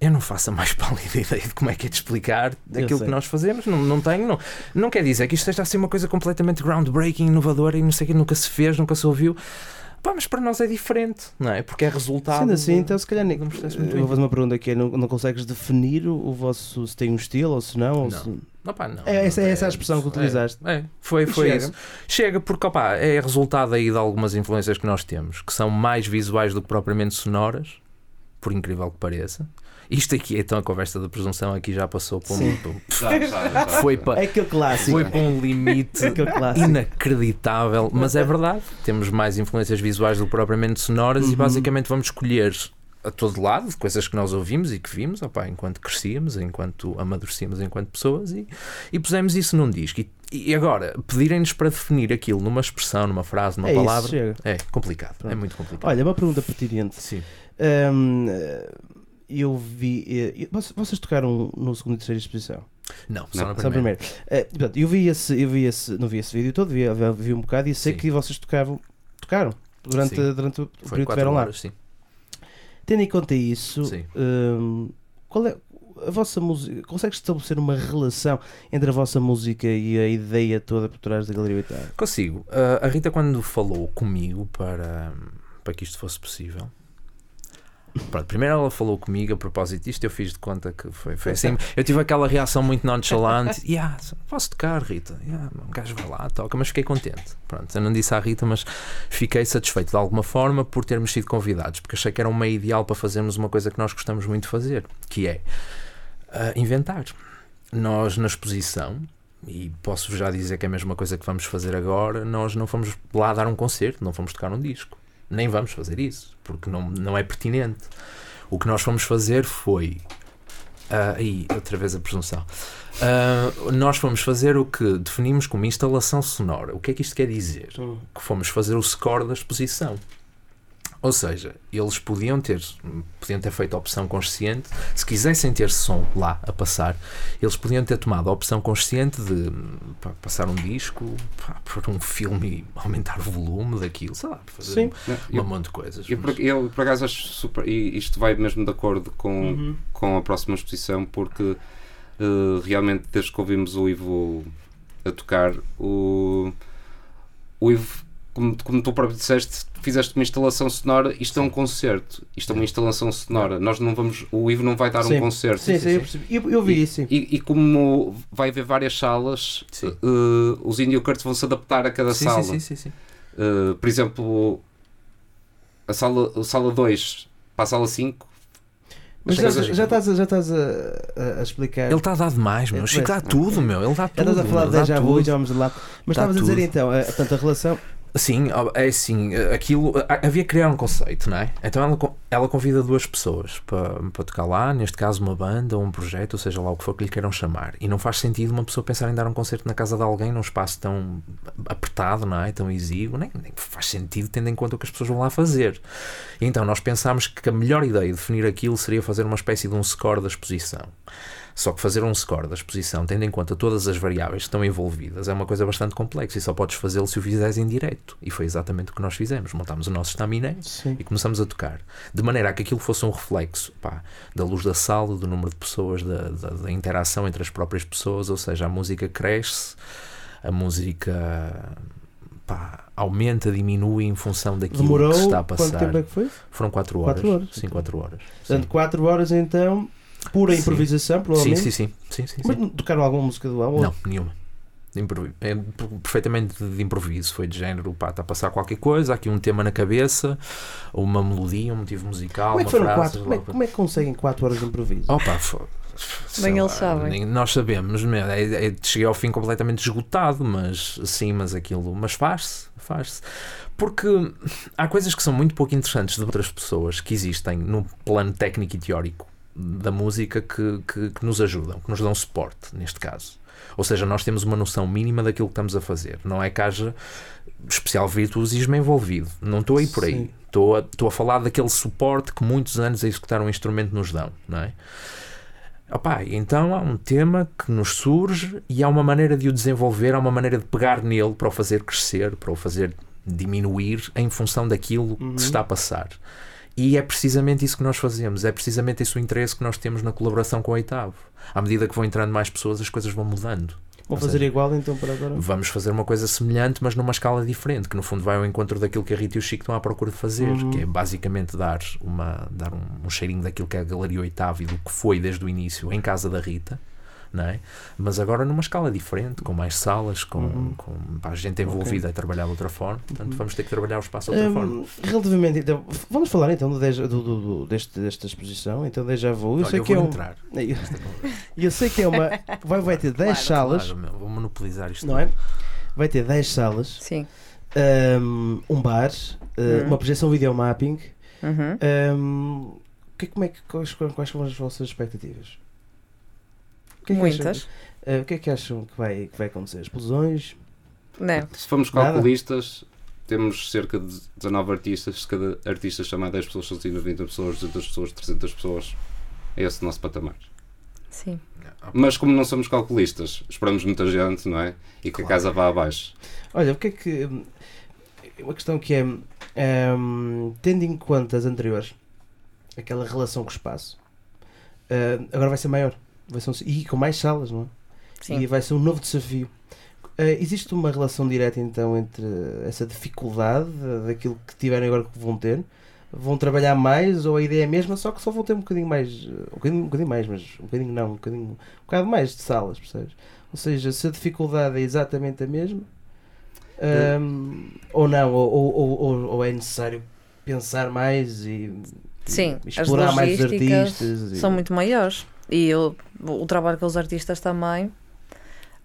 eu não faço a mais pálida ideia de como é que é de explicar aquilo que nós fazemos. Não, não tenho, não, não quer dizer que isto esteja a ser uma coisa completamente groundbreaking, inovadora e não sei o que, nunca se fez, nunca se ouviu. Pá, mas para nós é diferente, não é? Porque é resultado. Sendo assim, de- então se calhar nem- vou fazer uma pergunta aqui, não, não consegues definir o, o vosso se tem um estilo ou se não? ou Não. se- Não, pá, não, É, essa- é essa a expressão que utilizaste. É, é, foi, foi chega. isso. Chega porque opá, é resultado aí de algumas influências que nós temos, que são mais visuais do que propriamente sonoras, por incrível que pareça. Isto aqui, então a conversa da presunção aqui já passou para Sim. um. para um- Já, já, já. Foi para, É aquele clássico. foi para um limite clássico. inacreditável, mas é verdade. Temos mais influências visuais do que propriamente sonoras e Uhum. basicamente vamos escolher a todo lado coisas que nós ouvimos e que vimos opá, enquanto crescíamos, enquanto amadurecíamos enquanto pessoas e, e pusemos isso num disco. E, e agora, pedirem-nos para definir aquilo numa expressão, numa frase, numa É isso, palavra, chega. é complicado. É Pronto. muito complicado. Olha, uma pergunta pertinente. Sim. Hum, eu vi. eh, vocês- tocaram no segundo e terceira exposição? Não, só Não. na primeira. portanto, eu vi esse, eu vi esse, não vi esse vídeo todo, vi, vi um bocado e sei Sim. que vocês tocavam, tocaram durante, Sim. durante o Foi período que estiveram lá. sim. Tendo em conta isso, Sim. hum, qual é a vossa música? Consegues estabelecer uma relação entre a vossa música e a ideia toda por trás da Galeria Vitória? Consigo. Ah, a Rita, quando falou comigo para, para que isto fosse possível. Pronto, primeiro ela falou comigo a propósito disto, eu fiz de conta que foi, foi assim. Eu tive aquela reação muito nonchalante. Yeah, posso tocar, Rita? Yeah, um gajo vai lá, toca, mas fiquei contente. Pronto, eu não disse à Rita, mas fiquei satisfeito de alguma forma por termos sido convidados, porque achei que era um meio ideal para fazermos uma coisa que nós gostamos muito de fazer, que é ah, inventar. Nós, na exposição, e posso já dizer que é a mesma coisa que vamos fazer agora, nós não fomos lá dar um concerto, não fomos tocar um disco. Nem vamos fazer isso, porque não, não é pertinente. O que nós fomos fazer foi. ah, aí, outra vez a presunção. Ah, nós fomos fazer o que definimos como instalação sonora. O que é que isto quer dizer? Que fomos fazer o score da exposição. Ou seja, eles podiam ter, podiam ter feito a opção consciente, se quisessem ter som lá a passar, eles podiam ter tomado a opção consciente de pá, passar um disco, pá, pôr um filme e aumentar o volume daquilo, sei lá, fazer Sim. Um eu- monte de coisas. Eu, por, eu, por acaso, acho super. E isto vai mesmo de acordo com, Uhum. com a próxima exposição, porque eh, realmente, desde que ouvimos o Ivo a tocar, o, o Ivo, como, como tu próprio disseste, fizeste uma instalação sonora. Isto é um concerto, isto é uma instalação sonora. Nós não vamos. O Ivo não vai dar Sim. um concerto. Sim, sim, eu percebi. Eu, eu vi isso, sim. E, e como vai haver várias salas, Sim. eh, os Indie Curts vão se adaptar a cada sim, sala. sim, sim, sim, sim. Uh, por exemplo, a sala, a sala 2 para a sala 5. Mas já, já estás, a- já estás a, a- a explicar. Ele está a dar demais, meu. O Chico dá tudo, meu. Ele dá já tudo. estás a falar de déjà vu e já vamos lá. Mas estavas a dizer então, eh, portanto, a relação. Sim, é assim, aquilo havia que criar um conceito, não é? Então ela, ela convida duas pessoas para, para tocar lá, neste caso uma banda ou um projeto, ou seja lá o que for que lhe queiram chamar. E não faz sentido uma pessoa pensar em dar um concerto na casa de alguém num espaço tão apertado, não é? Tão exíguo, nem, nem faz sentido tendo em conta o que as pessoas vão lá fazer. E então nós pensámos que a melhor ideia de definir aquilo seria fazer uma espécie de um score da exposição. Só que fazer um score da exposição, tendo em conta todas as variáveis que estão envolvidas, é uma coisa bastante complexa e só podes fazê-lo se o fizeres em direto. E foi exatamente o que nós fizemos. Montámos o nosso estaminé e começamos a tocar. De maneira a que aquilo fosse um reflexo pá, da luz da sala, do número de pessoas, da, da, da interação entre as próprias pessoas, ou seja, a música cresce, a música pá, aumenta, diminui em função daquilo Demorou. que se está a Quanto passar. tempo é que foi? Foram 4 horas. Quatro horas. Sim, 4 horas. Portanto, 4 horas então, pura Sim. improvisação, provavelmente. sim, sim. sim, sim, Mas tocaram alguma música do álbum? Não, nenhuma. Improvi- é perfeitamente de improviso. Foi de género, pá, está a passar qualquer coisa, há aqui um tema na cabeça, uma melodia, um motivo musical, Como é que uma foram frase. 4? Como, é, como é que conseguem 4 horas de improviso? Opa, Nem lá, eles sabem. Nós sabemos, meu, é- é- cheguei ao fim completamente esgotado, mas sim, mas aquilo, mas faz-se, faz-se. Porque há coisas que são muito pouco interessantes de outras pessoas que existem no plano técnico e teórico da música que, que, que nos ajudam, que nos dão suporte, neste caso. Ou seja, nós temos uma noção mínima daquilo que estamos a fazer. Não é que haja especial virtuosismo envolvido. Não estou aí por aí. Sim. Estou a, estou a falar daquele suporte que muitos anos a executar um instrumento nos dão, não é? Opa, então há um tema que nos surge e há uma maneira de o desenvolver, há uma maneira de pegar nele para o fazer crescer, para o fazer diminuir em função daquilo Uhum. que se está a passar. E é precisamente isso que nós fazemos, é precisamente esse o interesse que nós temos na colaboração com o oitavo. À medida que vão entrando mais pessoas, as coisas vão mudando. Vão ou fazer seja, igual então para agora? Vamos fazer uma coisa semelhante, mas numa escala diferente, que no fundo vai ao encontro daquilo que a Rita e o Chico estão à procura de fazer, Uhum. que é basicamente dar, uma, dar um, um cheirinho daquilo que é a Galeria Oitavo e do que foi desde o início em casa da Rita. Não é? Mas agora numa escala diferente, com mais salas, com, Uhum. com pá, gente envolvida a trabalhar de outra forma. Portanto, Uhum. vamos ter que trabalhar o espaço de outra forma. Hum, relativamente então, vamos falar então do, do, do- do- deste, desta exposição, então déjà vu. Eu Olha, sei eu que vou é um, entrar. eu, eu sei que é uma vai, vai ter 10 salas, Claro, meu, vou monopolizar isto. não é? Vai ter 10 salas, Sim. hum, um bar, uh, Hum. uma projeção videomapping. Uhum. hum, que, como é que, quais, quais são as vossas expectativas? O que é que acham Muitas. que- uh, o que é que acham que vai, que vai acontecer? Explosões? Não. Se formos Nada. calculistas, temos cerca de 19 artistas. Se cada artista chamar 10 pessoas, 190 pessoas, 200 pessoas, 300 pessoas. É esse o nosso patamar. Sim. Mas como não somos calculistas, esperamos muita gente, não é? E que a Claro. casa vá abaixo. Olha, o que é que. hum, Uma questão que é. hum, tendo em conta as anteriores, aquela relação com o espaço, hum, agora vai ser maior. Vai ser um- e com mais salas, não é? Sim. E vai ser um novo desafio. Uh, existe uma relação direta então entre essa dificuldade uh, daquilo que tiverem agora que vão ter? Vão trabalhar mais ou a ideia é a mesma, só que só vão ter um bocadinho mais, um bocadinho, um bocadinho mais, mas um bocadinho não, um bocadinho, um bocado mais de salas, percebes? Ou seja, se a dificuldade é exatamente a mesma, um, ou não, ou, ou, ou, ou- é necessário pensar mais e, Sim, e explorar mais artistas. e- São muito maiores. E o, o trabalho com os artistas também.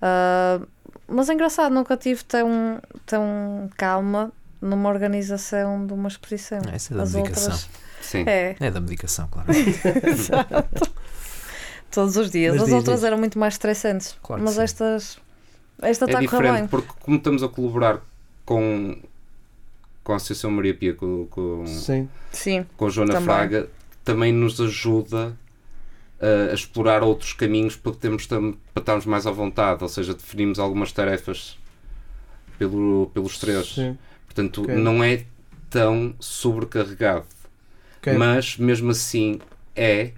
Ah, mas é engraçado, nunca tive tão, tão calma numa organização de uma exposição. Essa é da As medicação. outras. Sim. É, É da medicação, claro. todos os dias. Mas As diz, outras diz. eram muito mais estressantes. Claro mas sim. estas. Esta É está a correr diferente bem. porque como estamos a colaborar com com a Associação Maria Pia, com, com, Sim. Sim, com a Joana Também. Fraga, também nos ajuda a, explorar outros caminhos para, termos, tam- para estarmos mais à vontade, ou seja, definimos algumas tarefas pelo, pelos três. Sim. Portanto, Ok. não é tão sobrecarregado. Ok. Mas, mesmo assim, é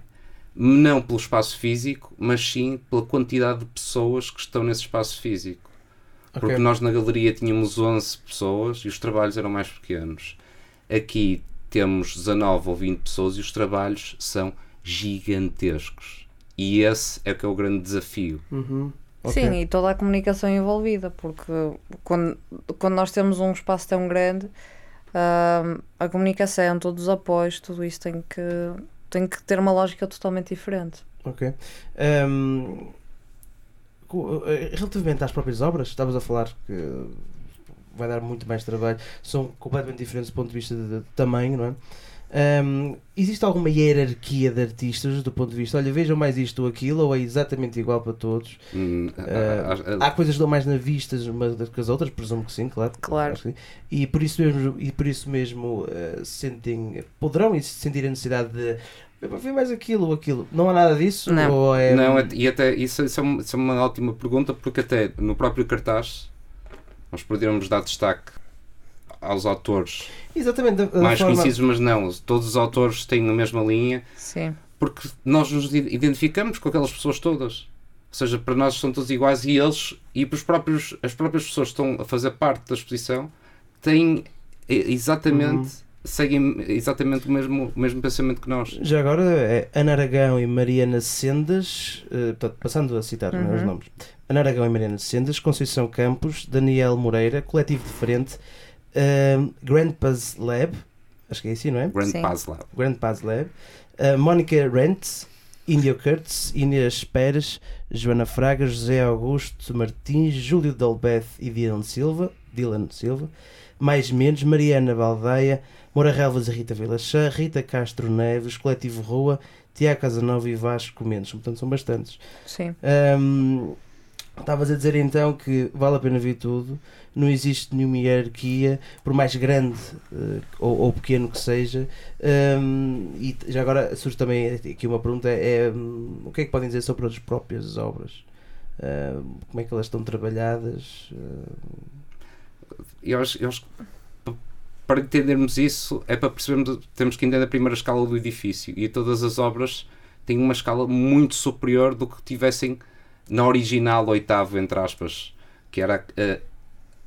não pelo espaço físico, mas sim pela quantidade de pessoas que estão nesse espaço físico. Ok. Porque nós na galeria tínhamos 11 pessoas e os trabalhos eram mais pequenos. Aqui temos 19 ou 20 pessoas e os trabalhos são gigantescos. E esse é que é o grande desafio. Uhum. Ok. sim, e toda a comunicação envolvida, porque quando, quando nós temos um espaço tão grande, ah, a comunicação, todos os apoios, tudo isso tem que, tem que ter uma lógica totalmente diferente. Ok. Co- eh, relativamente às próprias obras, estavas a falar que vai dar muito mais trabalho, são completamente diferentes do ponto de vista de, de tamanho, não é? Ahm, existe alguma hierarquia de artistas do ponto de vista, olha, vejam mais isto ou aquilo, ou é exatamente igual para todos? Hum, a- a- Há coisas que dão mais na vista umas do que as outras, presumo que sim, claro. Claro. Sim. E por isso mesmo, e por isso mesmo eh, sentem, poderão e sentir a necessidade de ver mais aquilo ou aquilo. Não há nada disso? Não. Ou é, Não, e até isso, isso é uma, isso é uma ótima pergunta, porque até no próprio cartaz nós poderíamos dar destaque aos autores Exatamente, mais forma... conhecidos, mas não, todos os autores têm a mesma linha, Sim, porque nós nos identificamos com aquelas pessoas todas. Ou seja, para nós são todos iguais e eles e para os próprios, as próprias pessoas que estão a fazer parte da exposição têm exatamente, Uhum. seguem exatamente o mesmo, o mesmo pensamento que nós. Já agora é Ana Aragão e Mariana Sendas, eh, portanto, passando a citar é, os Uhum. nomes: Ana Aragão e Mariana Sendas, Conceição Campos, Daniel Moreira, Coletivo Diferente, eh, Grandpa's Lab, acho que é assim, não é? Grand Sim. Paz Lab. Grandpa's Lab, eh, Mónica Rentz, Índia Kurtz, Inês Pérez, Joana Fraga, José Augusto Martins, Júlio Dolbeth e Dylan Silva, Dylan Silva, mais menos Mariana Baldeia, Moura Relvas e Rita Vilachã, Rita Castro Neves, Coletivo Rua, Tiago Casanova e Vasco Mendes, portanto são bastantes. sim. Ahm, Estavas a dizer então que vale a pena ver tudo, não existe nenhuma hierarquia, por mais grande eh, ou, ou pequeno que seja. Ahm, e já agora surge também aqui uma pergunta: é, hum, o que é que podem dizer sobre as próprias obras? Como é que elas estão trabalhadas? Ahm, eu acho, eu acho para entendermos isso é para percebermos temos que entender a primeira escala do edifício e todas as obras têm uma escala muito superior do que tivessem na original oitavo entre aspas que era a,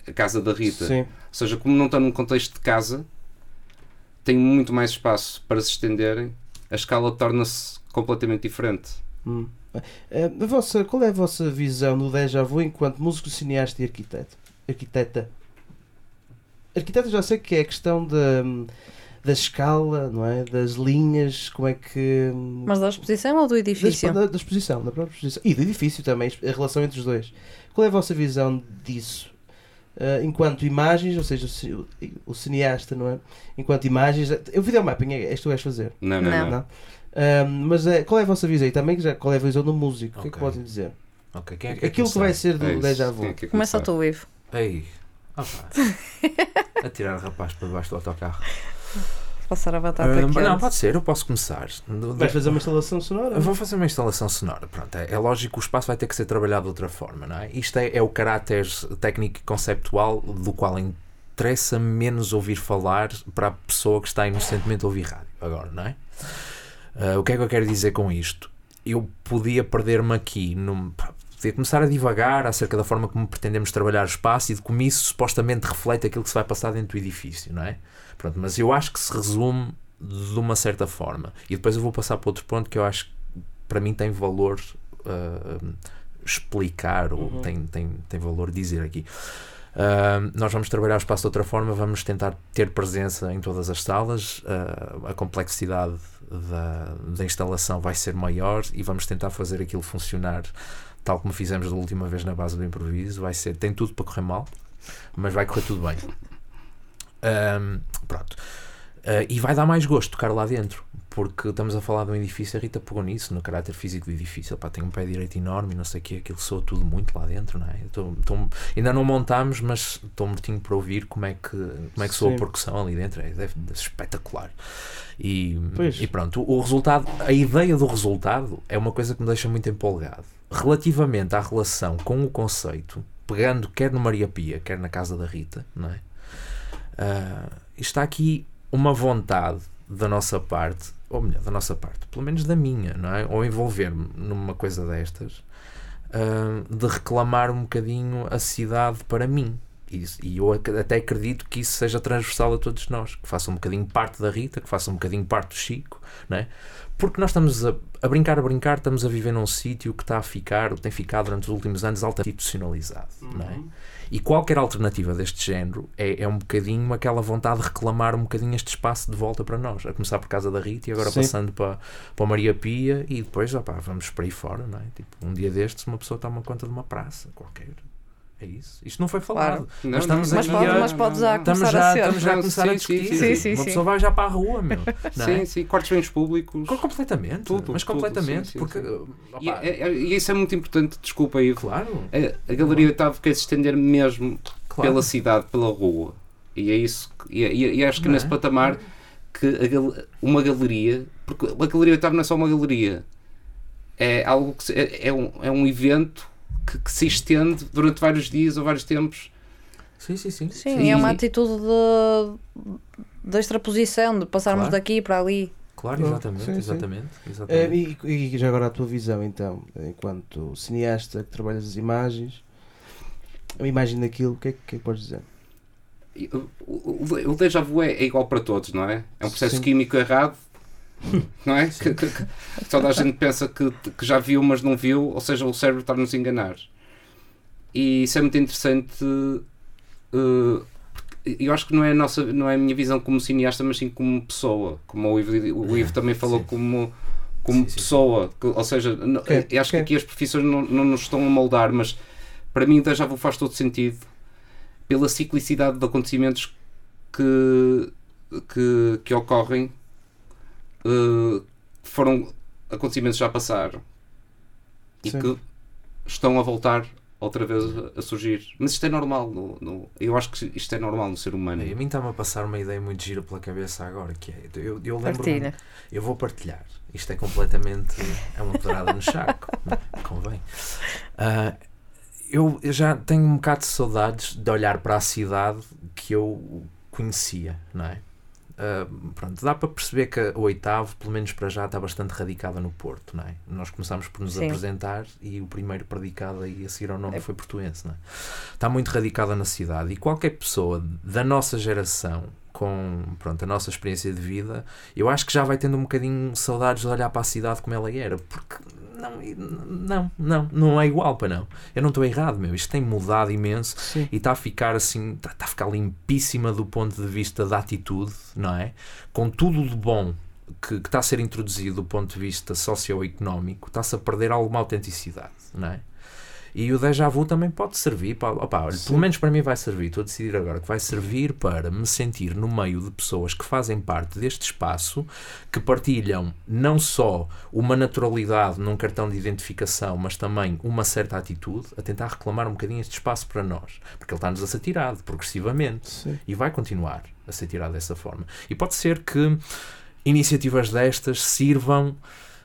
a casa da Rita Sim. ou seja como não está num contexto de casa tem muito mais espaço para se estenderem a escala torna-se completamente diferente Hum. Eh, a vossa, qual é a vossa visão do déjà vu enquanto músico, cineasta e arquiteto? Arquiteta. Arquiteta já sei que é a questão da, da escala, não é? Das linhas, como é que. Mas da exposição ou do da, edifício? da, da exposição, da própria exposição. E do edifício também, a relação entre os dois. Qual é a vossa visão disso? Eh, enquanto imagens, ou seja, o o, o cineasta, não é? Enquanto imagens. O videomapping é este que tu vais fazer. não, não, Não. não. Não. Ahm, mas é, qual é a vossa visão? E também já, qual é a visão do músico? O que é que podem dizer? Ok, quem é que Aquilo que vai ser do É Quem vu. é Começa começar? tu, Ivo. Ei, opa. a tirar o rapaz para debaixo do autocarro. Passar a batata Ah, quente. não, pode ser, eu posso começar. Vais fazer uma instalação sonora? Vou fazer uma instalação sonora. Pronto, é, é lógico que o espaço vai ter que ser trabalhado de outra forma, não é? Isto é, é o caráter técnico e conceptual do qual interessa menos ouvir falar para a pessoa que está inocentemente a ouvir rádio agora, não é? Ah, o que é que eu quero dizer com isto? Eu podia perder-me aqui num. Podia começar a divagar acerca da forma como pretendemos trabalhar o espaço e de como isso supostamente reflete aquilo que se vai passar dentro do edifício, não é? Pronto, mas eu acho que se resume de uma certa forma. E depois eu vou passar para outro ponto que eu acho que para mim tem valor ah, explicar ou Uhum. tem, tem, tem valor dizer aqui. Ah, nós vamos trabalhar o espaço de outra forma, vamos tentar ter presença em todas as salas, ah, a complexidade da, da instalação vai ser maior e vamos tentar fazer aquilo funcionar tal como fizemos da última vez na base do improviso. Vai ser, tem tudo para correr mal, mas vai correr tudo bem. Ahm, pronto. Uh, e vai dar mais gosto tocar lá dentro, porque estamos a falar de um edifício, a Rita pegou nisso, no caráter físico do edifício. Pá, tem um pé direito enorme, não sei o que, aquilo soa tudo muito lá dentro, não é? Tô- tô- ainda não montámos, mas estou mortinho para ouvir como é que, como é que soa a percussão ali dentro, é, ser espetacular. E, e pronto, o, o resultado, a ideia do resultado é uma coisa que me deixa muito empolgado. Relativamente à relação com o conceito, pegando quer no Maria Pia, quer na casa da Rita, não é? Ah, está aqui uma vontade da nossa parte, ou melhor, da nossa parte, pelo menos da minha, não é? Ou envolver-me numa coisa destas, ah, de reclamar um bocadinho a cidade para mim. Isso- E eu até acredito que isso seja transversal a todos nós, que faça um bocadinho parte da Rita, que faça um bocadinho parte do Chico, não é? Porque nós estamos a, a brincar, a brincar, estamos a viver num sítio que está a ficar, ou tem ficado durante os últimos anos, altamente institucionalizado, não é? E qualquer alternativa deste género é, é um bocadinho aquela vontade de reclamar um bocadinho este espaço de volta para nós. A começar por casa da Rita e agora Sim. passando para, para a Maria Pia e depois opá, vamos para aí fora, não é? Tipo, um dia destes uma pessoa toma conta de uma praça qualquer. É isso. Isto não foi falado. Não, Mas estamos não, aqui não, a- mas pode já. Estamos começar já, a ser. estamos já a Sim, começar a sim, discutir. sim, sim, sim, uma sim. pessoa vai já para a rua, meu. Não é? Sim, sim, cortes bens públicos. Co- Completamente. Tudo, mas tudo, completamente. sim, sim, porque. sim. opá, E, é- é- e isso é muito importante, desculpa aí. Claro, A, a Galeria Oitavo quer se estender mesmo claro. pela cidade, pela rua. E é isso. que- E, e- e acho que Não é? nesse patamar que a uma galeria, porque a Galeria Oitavo não é só uma galeria, é algo que é, é um, é um evento que, que se estende durante vários dias ou vários tempos. Sim, sim, sim. Sim, Sim. é uma atitude de, de extraposição, de passarmos Claro. daqui para ali. Claro, exatamente. sim, sim. exatamente, Eh, exatamente. e, e já agora a tua visão, então, enquanto cineasta que trabalhas as imagens, a imagem daquilo, o que é que, é que podes dizer? O, o, o déjà vu é, é igual para todos, não é? É um processo Sim. químico errado, não é? Que, que- que toda a gente pensa que, que já viu, mas não viu, ou seja, o cérebro está-nos a enganar. E isso é muito interessante. porque eu acho que não é, a nossa, não é a minha visão como cineasta, mas sim como pessoa. Como o Ivo, o Ivo também falou, sim. como, como Sim, sim, pessoa. Ou seja, não- acho ok. que aqui as profissões não, não nos estão a moldar, mas para mim, o déjà vu faz todo sentido pela ciclicidade de acontecimentos que, que, que ocorrem eh, foram acontecimentos que já passaram e Sim. que estão a voltar outra vez a, surgir. Mas isto é normal. No, no- eu acho que isto é normal no ser humano. A mim está-me a passar uma ideia muito gira pela cabeça agora, que é, eu, eu lembro Partilha. eu vou partilhar. Isto é completamente, é uma pedrada no charco, convém. Ah, eu, eu já tenho um bocado de saudades de olhar para a cidade que eu conhecia, não é? Ah, pronto, dá para perceber que o oitavo, pelo menos para já, está bastante radicada no Porto, não é? Nós começámos por nos Sim. apresentar e o primeiro predicado aí a seguir ao nome foi portuense, não é? Está muito radicada na cidade e qualquer pessoa da nossa geração com pronto, a nossa experiência de vida, eu acho que já vai tendo um bocadinho saudades de olhar para a cidade como ela era, porque não, não, não, não é igual para não. Eu não estou errado, meu. Isto tem mudado imenso Sim. e está a ficar assim, está, está a ficar limpíssima do ponto de vista da atitude, não é? Com tudo de bom que, que está a ser introduzido do ponto de vista socioeconómico, está-se a perder alguma autenticidade, não é? E o déjà vu também pode servir para. Opa, olha, pelo menos para mim vai servir. Estou a decidir agora que vai servir para me sentir no meio de pessoas que fazem parte deste espaço, que partilham não só uma naturalidade num cartão de identificação, mas também uma certa atitude a tentar reclamar um bocadinho este espaço para nós. Porque ele está-nos a ser tirado progressivamente Sim. e vai continuar a ser tirado dessa forma. E pode ser que iniciativas destas sirvam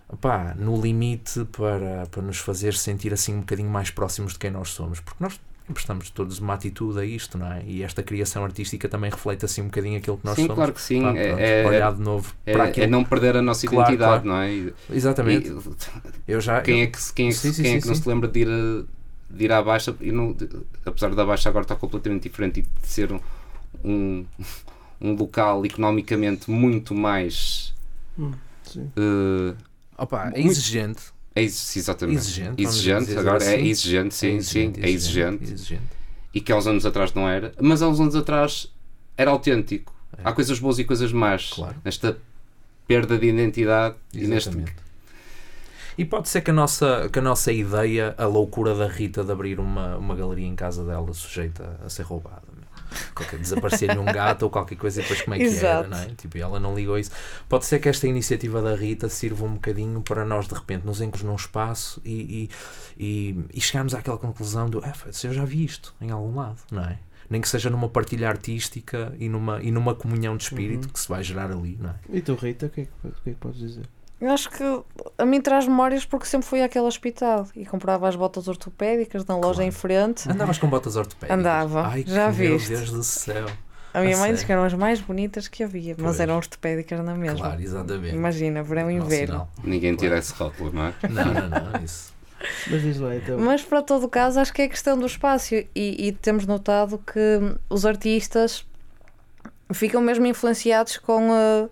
opá, no limite para, para nos fazer sentir assim um bocadinho mais próximos de quem nós somos, porque nós prestamos todos uma atitude a isto, não é? E esta criação artística também reflete assim um bocadinho aquilo que nós sim, somos. claro que sim. Pá, é, pronto, é- olhar de novo é- para é aquilo. não perder a nossa Claro, identidade, claro. não é? E- Exatamente. e- eu já. quem eu- é que, quem é que, Sim, sim, quem é sim, que não sim. se lembra de ir, a, de ir à Baixa? E não, apesar da Baixa agora estar completamente diferente e de ser um, um, um local economicamente muito mais. Sim. eh, Opa, é exigente. é exatamente. Exigente, Exigente, agora é assim. exigente, sim, sim, é exigente. exigente. E que há uns anos atrás não era, mas há uns anos atrás era autêntico. É. Há coisas boas e coisas más Claro. nesta perda de identidade e neste. Exatamente. E pode ser que a, nossa, que a nossa ideia, a loucura da Rita de abrir uma, uma galeria em casa dela, sujeita a ser roubada. Qualquer, desaparecer-lhe um gato ou qualquer coisa e depois como é que era, Exato. não é? Tipo, ela não ligou isso. Pode ser que esta iniciativa da Rita sirva um bocadinho para nós de repente nos encontros num espaço e, e, e, e chegarmos àquela conclusão do, é, eu já vi isto em algum lado, não é? Nem que seja numa partilha artística e numa, e numa comunhão de espírito Uhum. que se vai gerar ali, não é? E tu, Rita, o que, é que, o que é que podes dizer? Eu acho que a mim traz memórias porque sempre fui àquele hospital e comprava as botas ortopédicas na loja Claro. em frente. Andavas com botas ortopédicas? Andava, Ai, já que, meu viste. Deus do céu. A minha A mãe disse que eram as mais bonitas que havia, mas Pois. eram ortopédicas na mesma. Claro, exatamente. Imagina, verão e inverno. Ninguém tira esse rótulo, não é? Não, não, não, isso. Mas lá então. Mas para todo o caso, acho que é questão do espaço e, e temos notado que os artistas ficam mesmo influenciados com a,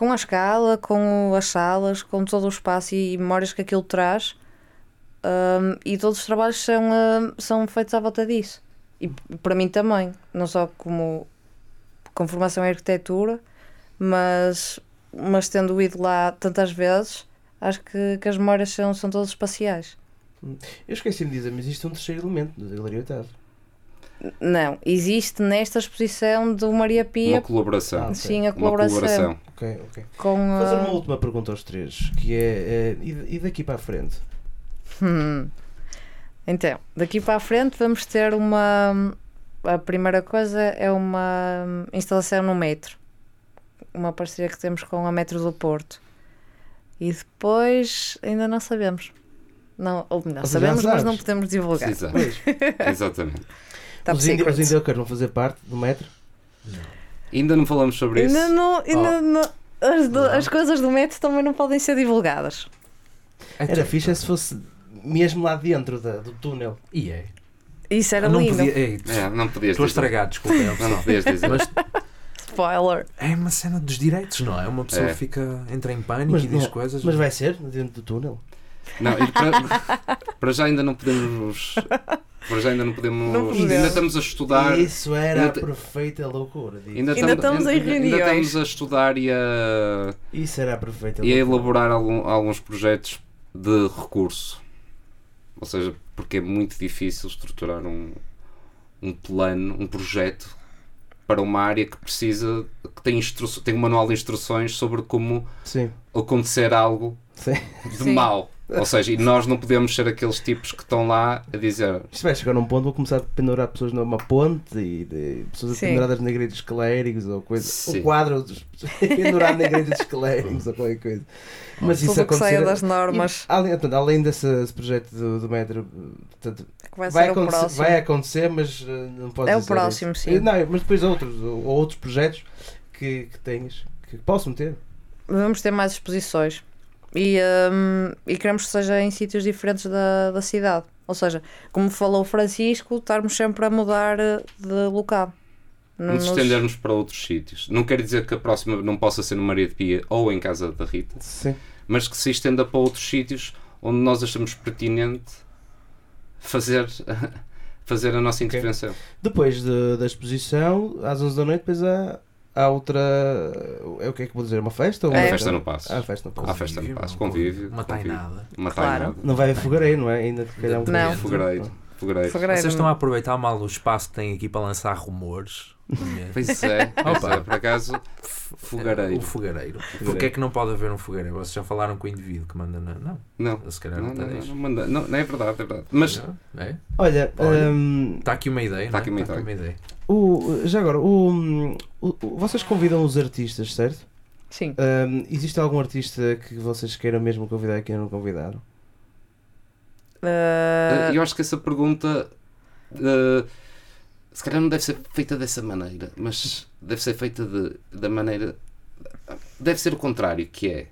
com a escala, com as salas, com todo o espaço e memórias que aquilo traz. Um, e todos os trabalhos são, um, são feitos à volta disso. E para mim também, não só como com formação em arquitetura, mas, mas tendo ido lá tantas vezes, acho que, que as memórias são, são todas espaciais. Eu esqueci-me de dizer, mas existe um terceiro elemento da Galeria Otávio. Não, existe nesta exposição do Maria Pia, Uma colaboração. Ah, ok. sim, a Uma colaboração, colaboração. Ok, ok. com Vou fazer uma última pergunta aos três, que é, é, e, daqui para a frente? Hum. Então, daqui para a frente vamos ter uma. A primeira coisa é uma instalação no metro. Uma parceria que temos com a Metro do Porto. E depois ainda não sabemos. Não, ou melhor, sabemos, mas não podemos divulgar. Exatamente. Top os, secret. os indiocas vão fazer parte do metro? Ainda não falamos sobre isso. Ainda não, ainda Oh. não- as, do- Não. as coisas do metro também não podem ser divulgadas. Era fixe é se fosse mesmo lá dentro da- do túnel. E é. Isso era não lindo. podia. Ei, É, não podias Estou dizer. estragar, desculpa. é Não, não podias dizer. Mas Spoiler. é uma cena dos direitos, não é? Uma pessoa É. fica, entra em pânico Mas e diz não- coisas. Mas vai ser dentro do túnel. Não, para, para já ainda não podemos. Para já ainda não podemos. Não podemos. ainda estamos a estudar. Isso era Ainda a perfeita loucura. disso. Ainda, Ainda estamos em ainda- ainda reuniões. estamos a estudar e a, Isso era a perfeita e a loucura. elaborar algum- alguns projetos de recurso. Ou seja, porque é muito difícil estruturar um, um plano, um projeto para uma área que precisa, que tem, instru tem um manual de instruções sobre como Sim, acontecer algo sim. de Sim. mal. Ou seja, e nós não podemos ser aqueles tipos que estão lá a dizer Isto vai chegar num ponto, vou começar a pendurar pessoas numa ponte e de, pessoas Sim. penduradas na igreja dos clérigos ou coisa. Sim. Um quadro dos- pendurado na igreja dos clérigos ou qualquer coisa. Mas isso Tudo que saia acontecer. das normas. E, além, portanto, além desse esse projeto do, do metro, portanto, que vai, vai, ser o acontecer, vai acontecer, mas uh, não pode É o próximo, isso. sim. Não, mas depois outros, ou, ou outros projetos que, que tenhas, que possam ter. Vamos ter mais exposições. E, hum, e queremos que seja em sítios diferentes da, da cidade. Ou seja, como falou o Francisco, estarmos sempre a mudar eh, de local. Não nos nos- estendermos para outros sítios. Não quer dizer que a próxima não possa ser no Maria de Pia ou em casa da Rita, Sim. mas que se estenda para outros sítios onde nós achamos pertinente fazer, fazer a nossa intervenção. Depois de- da exposição, às 11 da noite, depois há, há outra. É o que é que vou dizer? Uma festa? Ou É uma festa no Passo. Há a festa no Há Passo. festa no Convívio, passo, convívio, Uma tainada. Uma Claro. tainada. Não vai a fogareiro, não é? Ainda que calhar um Não. Fogareiro. Fogareiro. Vocês estão a aproveitar mal o espaço que tem aqui para lançar rumores. Pois é, pois Opa. é, por acaso, fogareiro. O fogareiro. Porquê é que não pode haver um fogareiro? Vocês já falaram com o indivíduo que manda na. Não, Não, se calhar não, não, não, não, manda- não, não é verdade, é verdade. Mas Não? É? Olha, Olha. hum, Está aqui uma ideia. Está não é? aqui uma Está ideia. ideia. o, já agora, o, o- vocês convidam os artistas, certo? Sim. Hum, existe algum artista que vocês queiram mesmo convidar e que ainda não convidaram? Eh, eu acho que essa pergunta eh, se calhar não deve ser feita dessa maneira, mas deve ser feita de, da maneira. Deve ser o contrário, que é.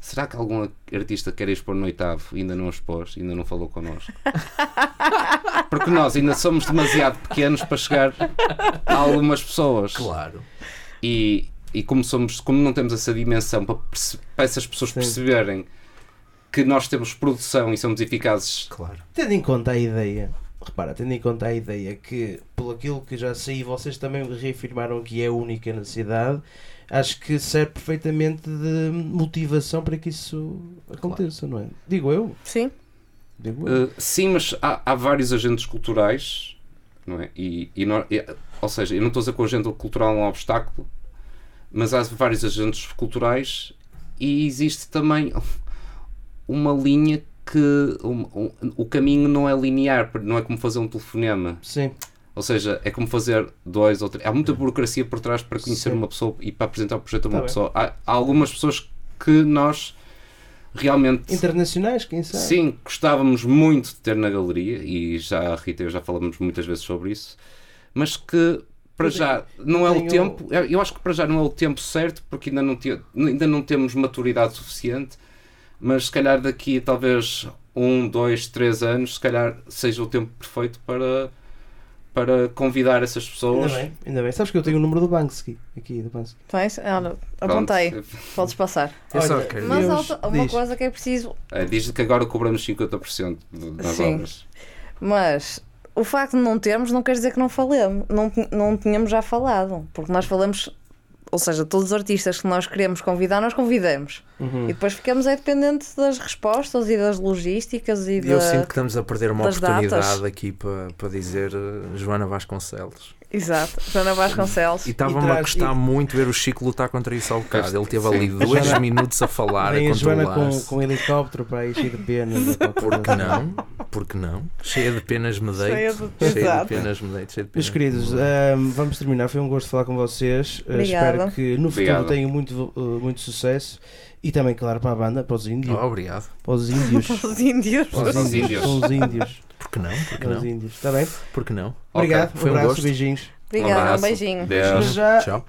Será que algum artista quer expor no oitavo ainda não expôs, ainda não falou connosco? Porque nós ainda somos demasiado pequenos para chegar a algumas pessoas. Claro. E, e como, somos, como não temos essa dimensão para, para essas pessoas Sim. perceberem que nós temos produção e somos eficazes Claro. Tendo em conta a ideia, repara, tendo em conta a ideia que, pelo aquilo que já sei, vocês também reafirmaram que é única na cidade, acho que serve perfeitamente de motivação para que isso aconteça, não é? Digo eu. sim. Digo eu. Uh, sim, mas há, há vários agentes culturais não é? E, e nó- e- ou seja, eu não estou a dizer que o agente cultural é um obstáculo, mas há vários agentes culturais e existe também uma linha que um- o caminho não é linear, não é como fazer um telefonema. Sim. Ou seja, é como fazer dois ou três. Há muita burocracia por trás para conhecer Sim. uma pessoa e para apresentar o projeto a uma Tá pessoa. Há, há algumas pessoas que nós realmente Internacionais, quem sabe? sim gostávamos muito de ter na galeria e já a Rita e eu já falamos muitas vezes sobre isso, mas que para já não é o tempo. eu- Eu acho que para já não é o tempo certo porque ainda não, te- ainda não temos maturidade suficiente. Mas se calhar daqui a talvez um, dois, três anos, se calhar seja o tempo perfeito para, para convidar essas Ainda pessoas. bem, ainda bem. Sabes que eu tenho o número do Banksy aqui, do Banksy. Tens? Olha, Pronto. apontei. Podes passar. Só Olha, quero- Mas uma diz. coisa que é preciso. É, diz que agora cobramos 50% de- das Sim. obras. Mas o facto de não termos não quer dizer que não falemos, não, não tínhamos já falado. Porque nós falamos, ou seja, todos os artistas que nós queremos convidar, nós convidamos. Uhum. E depois ficamos é dependente das respostas e das logísticas e Eu da. sinto que estamos a perder uma oportunidade datas. aqui para, para dizer eh, Joana Vasconcelos. Exato, Joana Vasconcelos. E estava-me a custar e- muito ver o Chico lutar contra isso ao bocado. Ele teve ali dois Joana- minutos a falar, Vem a Joana com, com um helicóptero para aí cheio de penas. Por que não? Por que não? Cheia de penas me deito. Cheia Cheia de- penas me deito. Cheia de penas Meus queridos, ahm, vamos terminar. Foi um gosto falar com vocês. Uh, Obrigada. espero que no futuro Obrigado. tenham muito, uh, muito sucesso. E também, claro, para a banda, para os índios. Oh, obrigado. Para os índios. Os índios. Para os Os índios. índios. Para os índios. Porque não? Porque não? Aos índios. Está bem? Porque não? Obrigado. Okay. Foi um abraço, gosto. beijinhos. Obrigada, um, um beijinho. Já, Tchau.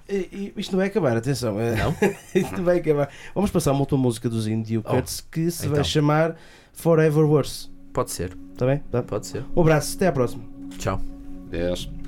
Isto não vai acabar, atenção. É- não? isto não vai acabar. Vamos passar uma outra música dos Indio Cuts oh, que se então. vai chamar Forever Worse. Pode ser. Está bem? Tá? Pode ser. Um abraço, até à próxima. Tchau. 10.